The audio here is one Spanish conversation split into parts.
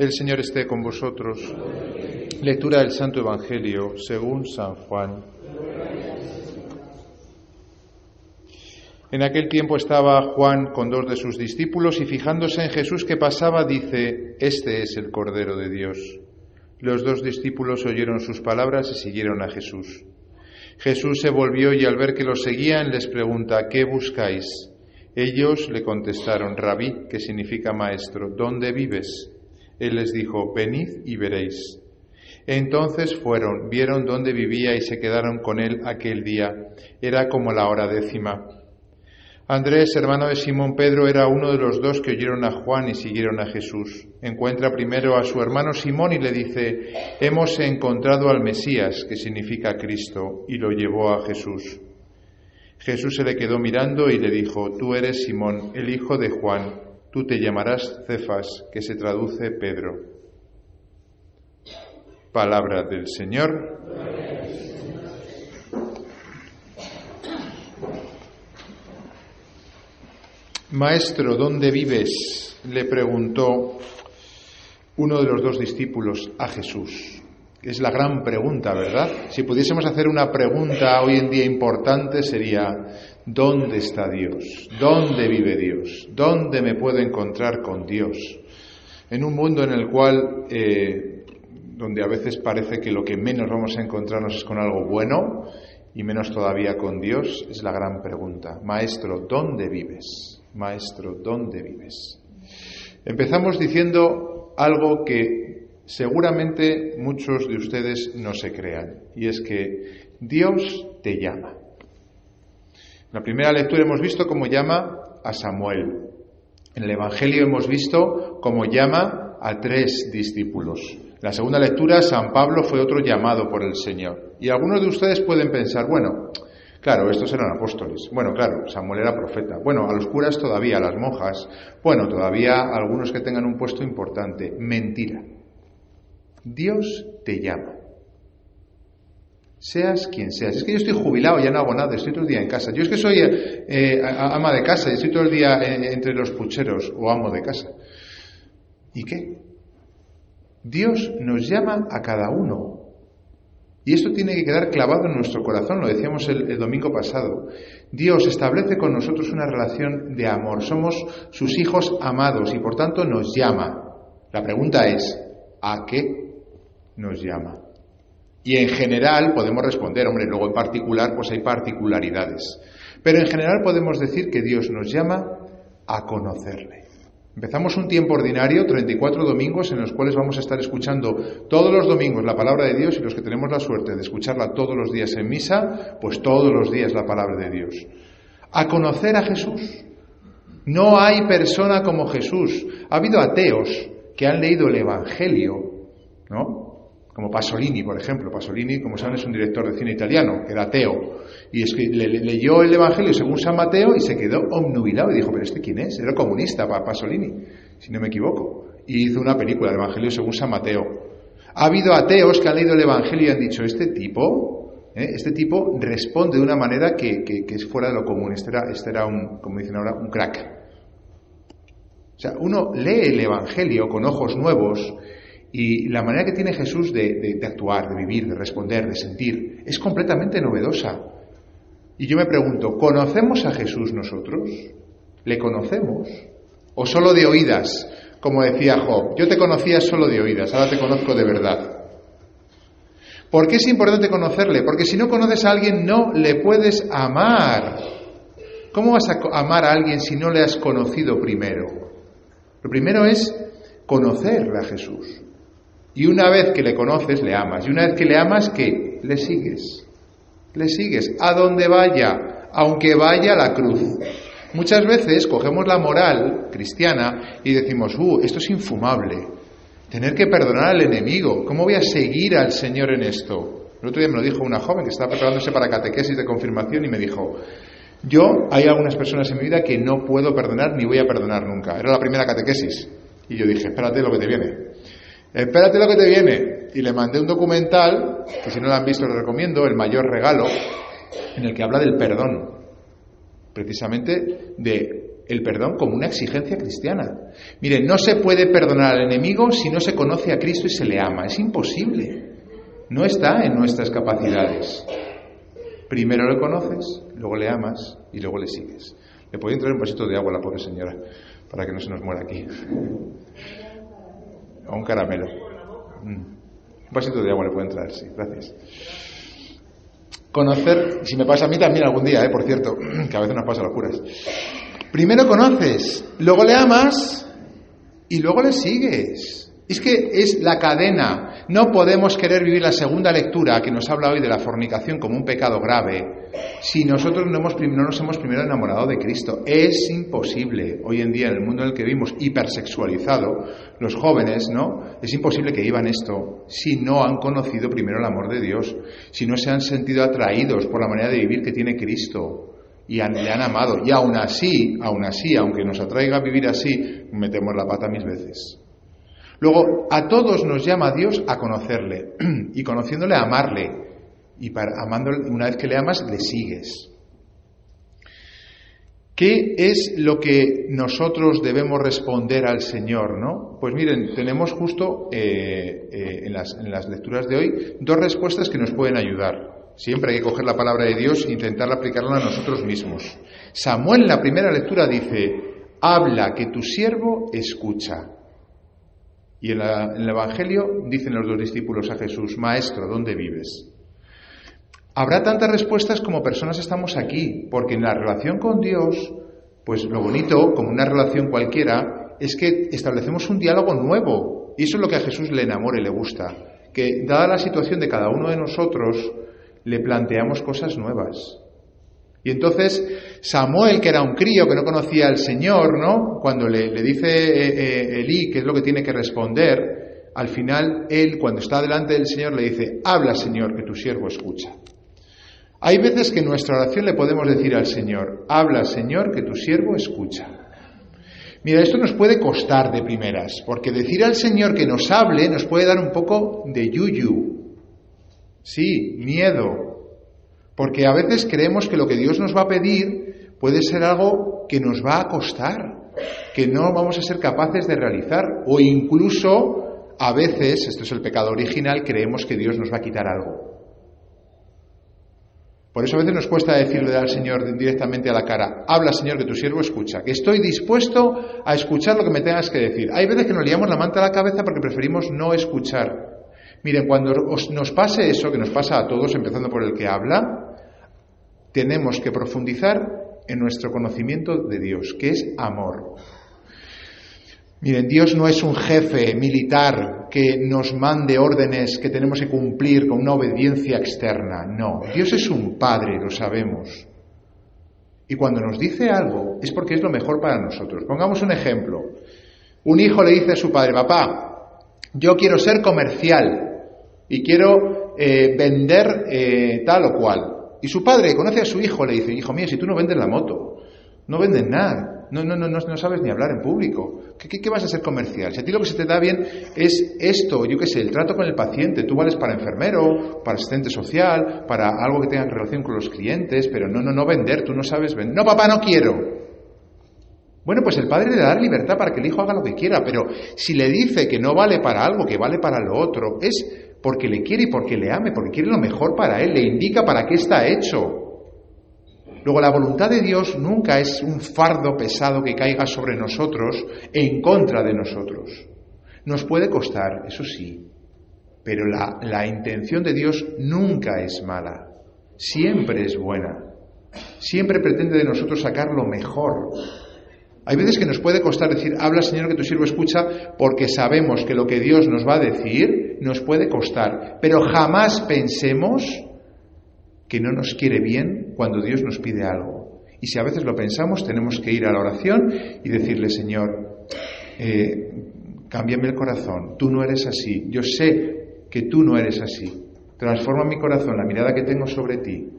El Señor esté con vosotros. Lectura del Santo Evangelio según San Juan. En aquel tiempo estaba Juan con dos de sus discípulos y fijándose en Jesús que pasaba, dice, Este es el Cordero de Dios. Los dos discípulos oyeron sus palabras y siguieron a Jesús. Jesús se volvió y al ver que los seguían les pregunta, ¿qué buscáis? Ellos le contestaron, Rabí, que significa maestro, ¿dónde vives? Él les dijo, venid y veréis. Entonces fueron, vieron dónde vivía y se quedaron con él aquel día. Era como la hora décima. Andrés, hermano de Simón Pedro, era uno de los dos que oyeron a Juan y siguieron a Jesús. Encuentra primero a su hermano Simón y le dice, hemos encontrado al Mesías, que significa Cristo, y lo llevó a Jesús. Jesús se le quedó mirando y le dijo, tú eres Simón, el hijo de Juan Tú te llamarás Cefas, que se traduce Pedro. Palabra del Señor. Maestro, ¿dónde vives? le preguntó uno de los dos discípulos a Jesús. Es la gran pregunta, ¿verdad? Si pudiésemos hacer una pregunta hoy en día importante sería, ¿Dónde está Dios? ¿Dónde vive Dios? ¿Dónde me puedo encontrar con Dios? En un mundo en el cual, eh, donde a veces parece que lo que menos vamos a encontrarnos es con algo bueno y menos todavía con Dios, es la gran pregunta. Maestro, ¿dónde vives? Maestro, ¿dónde vives? Empezamos diciendo algo que seguramente muchos de ustedes no se crean, y es que Dios te llama. En la primera lectura hemos visto cómo llama a Samuel. En el Evangelio hemos visto cómo llama a tres discípulos. En la segunda lectura, San Pablo fue otro llamado por el Señor. Y algunos de ustedes pueden pensar, bueno, claro, estos eran apóstoles. Bueno, claro, Samuel era profeta. Bueno, a los curas todavía, a las monjas. Bueno, todavía algunos que tengan un puesto importante. Mentira. Dios te llama seas quien seas. Es que yo estoy jubilado, ya no hago nada, estoy todo el día en casa. Yo es que soy eh, eh, ama de casa, estoy todo el día eh, entre los pucheros o amo de casa. ¿Y qué? Dios nos llama a cada uno. Y esto tiene que quedar clavado en nuestro corazón, lo decíamos el, el domingo pasado. Dios establece con nosotros una relación de amor. Somos sus hijos amados y por tanto nos llama. La pregunta es, ¿a qué nos llama? Y en general podemos responder, hombre, luego en particular pues hay particularidades. Pero en general podemos decir que Dios nos llama a conocerle. Empezamos un tiempo ordinario, 34 domingos, en los cuales vamos a estar escuchando todos los domingos la palabra de Dios y los que tenemos la suerte de escucharla todos los días en misa, pues todos los días la palabra de Dios. A conocer a Jesús. No hay persona como Jesús. Ha habido ateos que han leído el Evangelio, ¿no? Como Pasolini, por ejemplo. Pasolini, como saben, es un director de cine italiano, que era ateo, y es que le, leyó el Evangelio según San Mateo y se quedó omnubilado y dijo, pero ¿este quién es? Era comunista, Pasolini, si no me equivoco, y hizo una película, el Evangelio según San Mateo. Ha habido ateos que han leído el Evangelio y han dicho, este tipo, ¿eh? este tipo responde de una manera que, es fuera de lo común, este era, este era un, como dicen ahora, un crack. O sea, uno lee el Evangelio con ojos nuevos y la manera que tiene Jesús de, actuar, de vivir, de responder, de sentir, es completamente novedosa. Y yo me pregunto, ¿conocemos a Jesús nosotros? ¿Le conocemos? ¿O solo de oídas? Como decía Job, yo te conocía solo de oídas, ahora te conozco de verdad. ¿Por qué es importante conocerle? Porque si no conoces a alguien no le puedes amar. ¿Cómo vas a amar a alguien si no le has conocido primero? Lo primero es conocerle a Jesús. Y una vez que le conoces, le amas. Y una vez que le amas, ¿qué? Le sigues. Le sigues. A donde vaya, aunque vaya a la cruz. Muchas veces cogemos la moral cristiana y decimos, uh, esto es infumable. Tener que perdonar al enemigo. ¿Cómo voy a seguir al Señor en esto? El otro día me lo dijo una joven que estaba preparándose para catequesis de confirmación y me dijo, yo hay algunas personas en mi vida que no puedo perdonar ni voy a perdonar nunca. Era la primera catequesis. Y yo dije, espérate lo que te viene. Espérate lo que te viene. Y le mandé un documental, que si no lo han visto lo recomiendo, El mayor regalo, en el que habla del perdón. Precisamente de el perdón como una exigencia cristiana. Mire, no se puede perdonar al enemigo si no se conoce a Cristo y se le ama. Es imposible. No está en nuestras capacidades. Primero le conoces, luego le amas y luego le sigues. Le puede traer un vasito de agua a la pobre señora para que no se nos muera aquí. O un caramelo. Mm. Un vasito de agua le pueden traer, sí, gracias. Conocer, si me pasa a mí también algún día, ¿eh? por cierto, que a veces nos pasa locuras. Primero conoces, luego le amas y luego le sigues. Es que es la cadena. No podemos querer vivir la segunda lectura que nos habla hoy de la fornicación como un pecado grave si nosotros no, hemos, no nos hemos primero enamorado de Cristo. Es imposible hoy en día en el mundo en el que vivimos hipersexualizado, los jóvenes, ¿no? Es imposible que vivan esto si no han conocido primero el amor de Dios, si no se han sentido atraídos por la manera de vivir que tiene Cristo y le han amado. Y aún así, aún así, aunque nos atraiga a vivir así, metemos la pata mil veces. Luego, a todos nos llama Dios a conocerle y conociéndole a amarle. Y para, amándole, una vez que le amas, le sigues. ¿Qué es lo que nosotros debemos responder al Señor? ¿no? Pues miren, tenemos justo eh, eh, en, las, en las lecturas de hoy dos respuestas que nos pueden ayudar. Siempre hay que coger la palabra de Dios e intentar aplicarla a nosotros mismos. Samuel en la primera lectura dice, habla que tu siervo escucha. Y en, el Evangelio dicen los dos discípulos a Jesús, Maestro, ¿dónde vives? Habrá tantas respuestas como personas estamos aquí, porque en la relación con Dios, pues lo bonito, como una relación cualquiera, es que establecemos un diálogo nuevo. Y eso es lo que a Jesús le enamora y le gusta. Que dada la situación de cada uno de nosotros, le planteamos cosas nuevas. Y entonces Samuel, que era un crío que no conocía al Señor, ¿no? Cuando le, dice eh, eh, Elí qué es lo que tiene que responder, al final él, cuando está delante del Señor, le dice, habla Señor, que tu siervo escucha. Hay veces que en nuestra oración le podemos decir al Señor, habla Señor, que tu siervo escucha. Mira, esto nos puede costar de primeras, porque decir al Señor que nos hable nos puede dar un poco de yuyu. Sí, miedo, porque a veces creemos que lo que Dios nos va a pedir puede ser algo que nos va a costar, que no vamos a ser capaces de realizar, o incluso a veces, esto es el pecado original, creemos que Dios nos va a quitar algo. Por eso a veces nos cuesta decirle al Señor directamente a la cara, habla Señor que tu siervo escucha, que estoy dispuesto a escuchar lo que me tengas que decir. Hay veces que nos liamos la manta a la cabeza porque preferimos no escuchar. Miren, cuando nos pase eso, que nos pasa a todos, empezando por el que habla, tenemos que profundizar en nuestro conocimiento de Dios, que es amor. Miren, Dios no es un jefe militar que nos mande órdenes que tenemos que cumplir con una obediencia externa. No, Dios es un padre, lo sabemos. Y cuando nos dice algo es porque es lo mejor para nosotros. Pongamos un ejemplo. Un hijo le dice a su padre, papá, yo quiero ser comercial y quiero eh, vender eh, tal o cual. Y su padre conoce a su hijo, le dice, hijo mío, si tú no vendes la moto, no vendes nada, no, no, no, no, sabes ni hablar en público, ¿Qué, ¿Qué, vas a ser comercial? Si a ti lo que se te da bien es esto, yo qué sé, el trato con el paciente, tú vales para enfermero, para asistente social, para algo que tenga relación con los clientes, pero no, no, no vender, tú no sabes vender. No, papá, no quiero. Bueno, pues el padre le da libertad para que el hijo haga lo que quiera, pero si le dice que no vale para algo, que vale para lo otro, es porque le quiere y porque le ame, porque quiere lo mejor para él, le indica para qué está hecho. Luego, la voluntad de Dios nunca es un fardo pesado que caiga sobre nosotros en contra de nosotros. Nos puede costar, eso sí, pero la, la intención de Dios nunca es mala, siempre es buena, siempre pretende de nosotros sacar lo mejor. Hay veces que nos puede costar decir, habla Señor que tu siervo escucha, porque sabemos que lo que Dios nos va a decir nos puede costar, pero jamás pensemos que no nos quiere bien cuando Dios nos pide algo. Y si a veces lo pensamos, tenemos que ir a la oración y decirle, Señor, eh, cámbiame el corazón, tú no eres así, yo sé que tú no eres así, transforma mi corazón, la mirada que tengo sobre ti,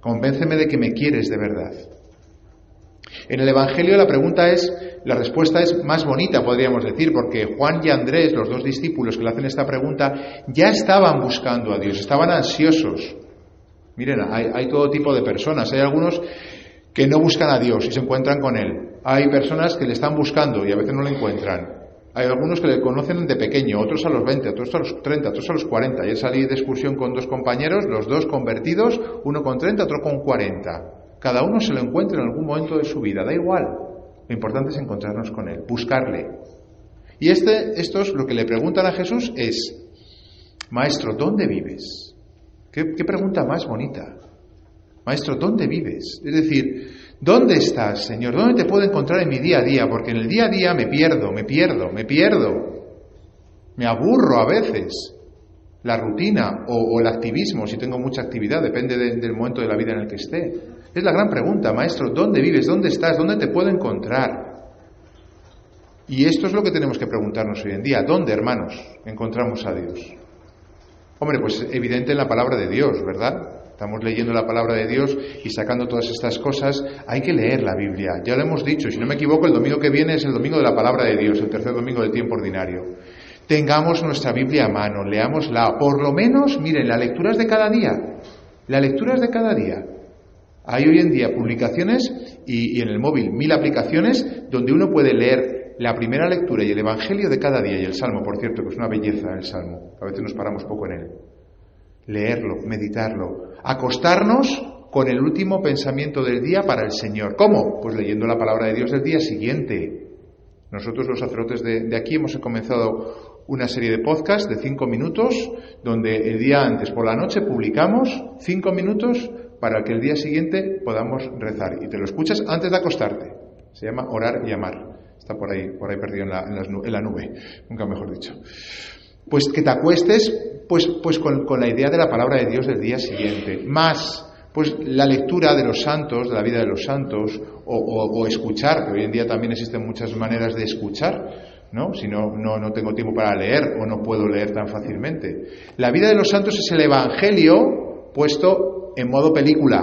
convénceme de que me quieres de verdad. En el Evangelio la pregunta es, la respuesta es más bonita, podríamos decir, porque Juan y Andrés, los dos discípulos que le hacen esta pregunta, ya estaban buscando a Dios, estaban ansiosos. Miren, hay, todo tipo de personas. Hay algunos que no buscan a Dios y se encuentran con Él. Hay personas que le están buscando y a veces no le encuentran. Hay algunos que le conocen de pequeño, otros a los 20, otros a los 30, otros a los 40. Ayer salí de excursión con dos compañeros, los dos convertidos, uno con 30, otro con 40. Cada uno se lo encuentra en algún momento de su vida, da igual. Lo importante es encontrarnos con él, buscarle. Y este, estos lo que le preguntan a Jesús es, Maestro, ¿dónde vives? ¿Qué, qué pregunta más bonita? Maestro, ¿dónde vives? Es decir, ¿Dónde estás, Señor? ¿Dónde te puedo encontrar en mi día a día? Porque en el día a día me pierdo, me pierdo, me pierdo. Me aburro a veces. La rutina o, el activismo, si tengo mucha actividad, depende del momento de la vida en el que esté. Es la gran pregunta, maestro, ¿dónde vives? ¿Dónde estás? ¿Dónde te puedo encontrar? Y esto es lo que tenemos que preguntarnos hoy en día. ¿Dónde, hermanos, encontramos a Dios? Hombre, pues evidente en la palabra de Dios, ¿verdad? estamos leyendo la palabra de Dios y sacando todas estas cosas, hay que leer la Biblia. Ya lo hemos dicho, si no me equivoco, el domingo que viene es el domingo de la palabra de Dios, el tercer domingo del tiempo ordinario. Tengamos nuestra Biblia a mano, leámosla. Por lo menos, miren, la lectura es de cada día. La lectura es de cada día. Hay hoy en día publicaciones y, y en el móvil mil aplicaciones donde uno puede leer la primera lectura y el Evangelio de cada día y el Salmo, por cierto, que es una belleza el Salmo. A veces nos paramos poco en él leerlo, meditarlo, acostarnos con el último pensamiento del día para el Señor. ¿Cómo? Pues leyendo la palabra de Dios del día siguiente. Nosotros los sacerdotes de, aquí hemos comenzado una serie de podcasts de cinco minutos, donde el día antes por la noche publicamos cinco minutos para que el día siguiente podamos rezar. Y te lo escuchas antes de acostarte. Se llama orar y amar. Está por ahí, por ahí perdido en la, nube, nunca mejor dicho. Pues que te acuestes pues, pues con, la idea de la palabra de Dios del día siguiente. Más, pues la lectura de los santos, de la vida de los santos, o, escuchar, que hoy en día también existen muchas maneras de escuchar, ¿no? Si no, no, no tengo tiempo para leer o no puedo leer tan fácilmente. La vida de los santos es el Evangelio puesto en modo película.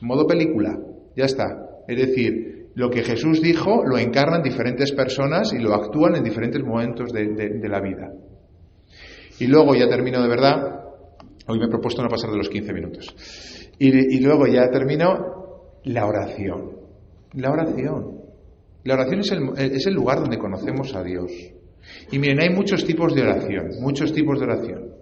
modo película. Ya está. Es decir, lo que Jesús dijo lo encarnan diferentes personas y lo actúan en diferentes momentos de, la vida. Y luego ya termino de verdad, hoy me he propuesto no pasar de los 15 minutos. Y, luego ya termino la oración. La oración. La oración es el, lugar donde conocemos a Dios. Y miren, hay muchos tipos de oración, muchos tipos de oración.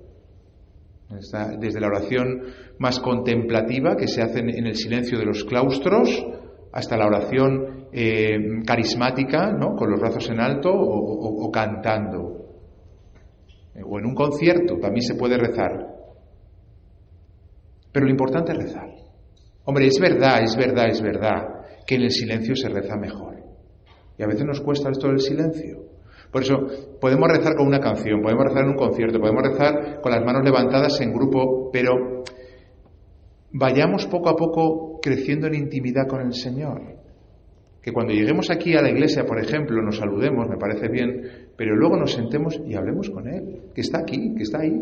desde la oración más contemplativa que se hace en el silencio de los claustros, hasta la oración eh, carismática, ¿no? con los brazos en alto o, cantando. O en un concierto también se puede rezar. Pero lo importante es rezar. Hombre, es verdad, es verdad, es verdad que en el silencio se reza mejor. Y a veces nos cuesta esto del silencio. Por eso podemos rezar con una canción, podemos rezar en un concierto, podemos rezar con las manos levantadas en grupo, pero vayamos poco a poco creciendo en intimidad con el Señor. Que cuando lleguemos aquí a la iglesia, por ejemplo, nos saludemos, me parece bien, pero luego nos sentemos y hablemos con Él, que está aquí, que está ahí.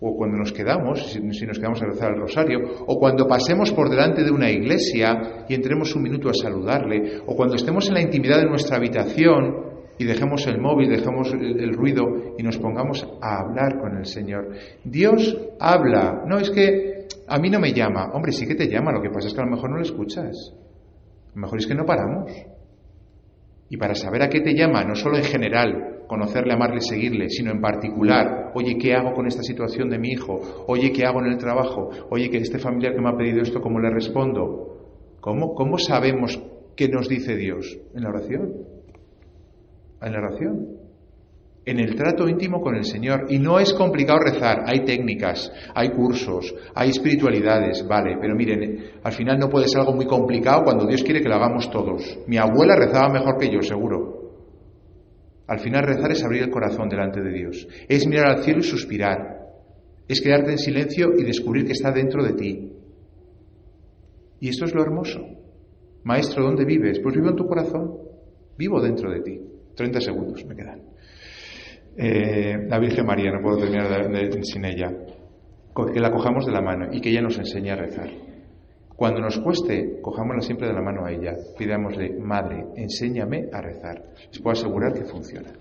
O cuando nos quedamos, si, nos quedamos a rezar el rosario, o cuando pasemos por delante de una iglesia y entremos un minuto a saludarle, o cuando estemos en la intimidad de nuestra habitación y dejemos el móvil, dejemos el, ruido y nos pongamos a hablar con el Señor. Dios habla, no es que a mí no me llama. Hombre, sí que te llama, lo que pasa es que a lo mejor no lo escuchas. A lo mejor es que no paramos. Y para saber a qué te llama, no solo en general, conocerle, amarle, seguirle, sino en particular, oye, ¿qué hago con esta situación de mi hijo? Oye, ¿qué hago en el trabajo? Oye, que este familiar que me ha pedido esto, ¿cómo le respondo? ¿Cómo, cómo sabemos qué nos dice Dios? En la oración. En la oración en el trato íntimo con el Señor. Y no es complicado rezar, hay técnicas, hay cursos, hay espiritualidades, vale, pero miren, al final no puede ser algo muy complicado cuando Dios quiere que lo hagamos todos. Mi abuela rezaba mejor que yo, seguro. Al final rezar es abrir el corazón delante de Dios, es mirar al cielo y suspirar, es quedarte en silencio y descubrir que está dentro de ti. Y esto es lo hermoso. Maestro, ¿dónde vives? Pues vivo en tu corazón, vivo dentro de ti. 30 segundos me quedan. Eh, la Virgen María, no puedo terminar sin ella, que la cojamos de la mano y que ella nos enseñe a rezar. Cuando nos cueste, cojámosla siempre de la mano a ella, pidámosle, Madre, enséñame a rezar. Les puedo asegurar que funciona.